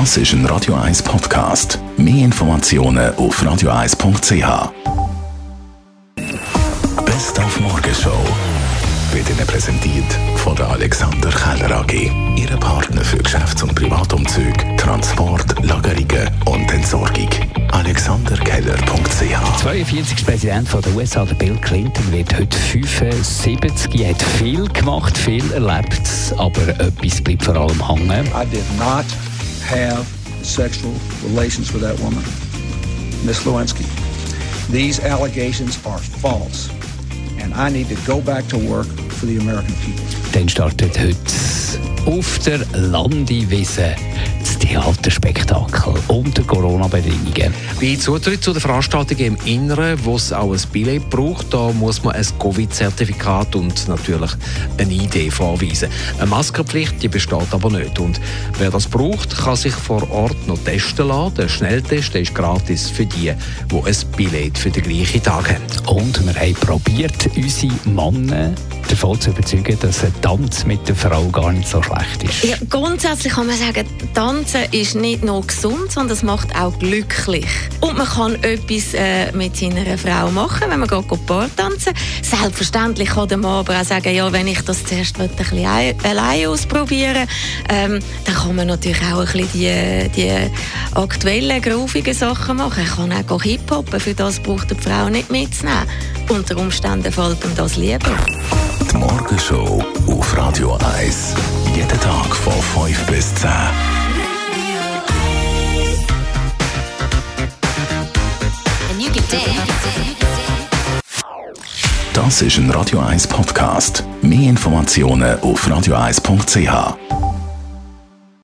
Das ist ein Radio 1 Podcast. Mehr Informationen auf radio1.ch. Best auf Morgenshow wird Ihnen präsentiert von der Alexander Keller AG. Ihre Partner für Geschäfts- und Privatumzüge, Transport, Lagerungen und Entsorgung. AlexanderKeller.ch 42. Präsident von der USA, der Bill Clinton, wird heute 75. Er hat viel gemacht, viel erlebt, aber etwas bleibt vor allem hängen. I did not have sexual relations with that woman, Miss Lewinsky. These allegations are false, and I need to go back to work for the American people. Dann startet heute auf der Landewiese das Theaterspektakel unter Corona-Bedingungen. Bei Zutritt zu den Veranstaltungen im Inneren, wo es auch ein Billett braucht, da muss man ein Covid-Zertifikat und natürlich eine ID vorweisen. Eine Maskenpflicht die besteht aber nicht. Und wer das braucht, kann sich vor Ort noch testen lassen. Der Schnelltest der ist gratis für die, die ein Billett für den gleichen Tag haben. Und wir haben probiert, unsere Männer davon zu überzeugen, dass ein Tanz mit der Frau gar nicht so schlecht ist. Ja, grundsätzlich kann man sagen, Tanzen ist nicht nur gesund, sondern es macht auch glücklich. Und man kann etwas äh, mit seiner Frau machen, wenn man geht Paar tanzen. Selbstverständlich kann der Mann aber auch sagen, ja, wenn ich das zuerst ein bisschen allein ausprobieren ähm, dann kann man natürlich auch ein bisschen die, die aktuellen, groovigen Sachen machen. Ich kann auch Hip-Hoppen, für das braucht die Frau nicht mitzunehmen. Unter Umständen fällt ihm das lieber. Die Morgenshow auf Radio 1. Jeden Tag von 5 bis 10. And you can dance. Das ist ein Radio 1 Podcast. Mehr Informationen auf radio1.ch.